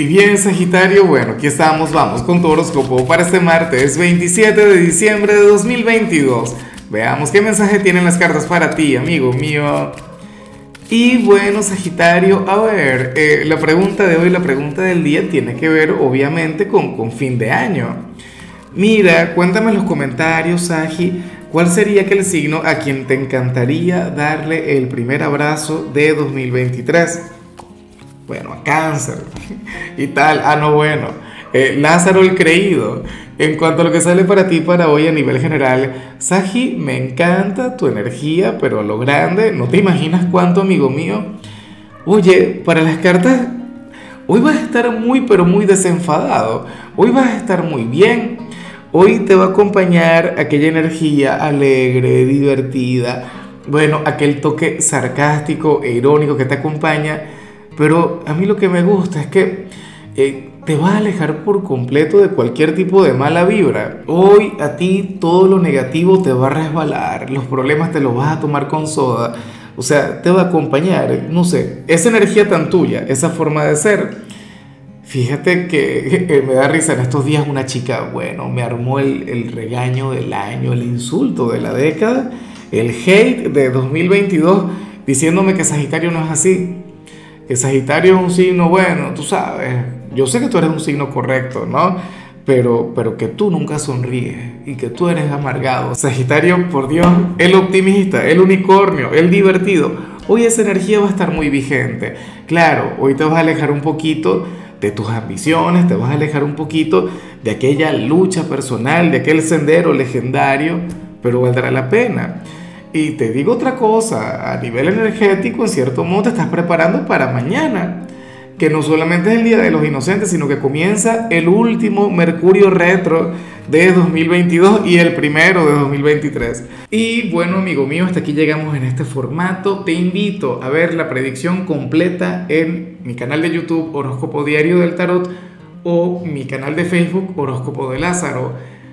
Y bien, Sagitario, bueno, aquí estamos, vamos con tu horóscopo para este martes 27 de diciembre de 2022. Veamos qué mensaje tienen las cartas para ti, amigo mío. Y bueno, Sagitario, a ver, eh, la pregunta de hoy, la pregunta del día tiene que ver obviamente con, con fin de año. Mira, cuéntame en los comentarios, Sagi, ¿cuál sería aquel signo a quien te encantaría darle el primer abrazo de 2023? Bueno, a cáncer y tal. Ah, no, bueno. Eh, Lázaro el creído. En cuanto a lo que sale para ti para hoy a nivel general, Saji, me encanta tu energía, pero a lo grande, no te imaginas cuánto, amigo mío. Oye, para las cartas, hoy vas a estar muy, pero muy desenfadado. Hoy vas a estar muy bien. Hoy te va a acompañar aquella energía alegre, divertida. Bueno, aquel toque sarcástico e irónico que te acompaña pero a mí lo que me gusta es que eh, te vas a alejar por completo de cualquier tipo de mala vibra. Hoy a ti todo lo negativo te va a resbalar, los problemas te los vas a tomar con soda. O sea, te va a acompañar, no sé, esa energía tan tuya, esa forma de ser. Fíjate que me da risa en estos días una chica, bueno, me armó el, el, regaño del año, el insulto de la década, el hate de 2022, diciéndome que Sagitario no es así que Sagitario es un signo bueno, tú sabes, yo sé que tú eres un signo correcto, ¿no? Pero, pero que tú nunca sonríes y que tú eres amargado. Sagitario, por Dios, el optimista, el unicornio, el divertido. Hoy esa energía va a estar muy vigente. Claro, hoy te vas a alejar un poquito de tus ambiciones, te vas a alejar un poquito de aquella lucha personal, de aquel sendero legendario, pero valdrá la pena. Y te digo otra cosa, a nivel energético, en cierto modo te estás preparando para mañana, que no solamente es el Día de los Inocentes, sino que comienza el último Mercurio retro de 2022 y el primero de 2023. Y bueno, amigo mío, hasta aquí llegamos en este formato. Te invito a ver la predicción completa en mi canal de YouTube Horóscopo Diario del Tarot o mi canal de Facebook Horóscopo de Lázaro.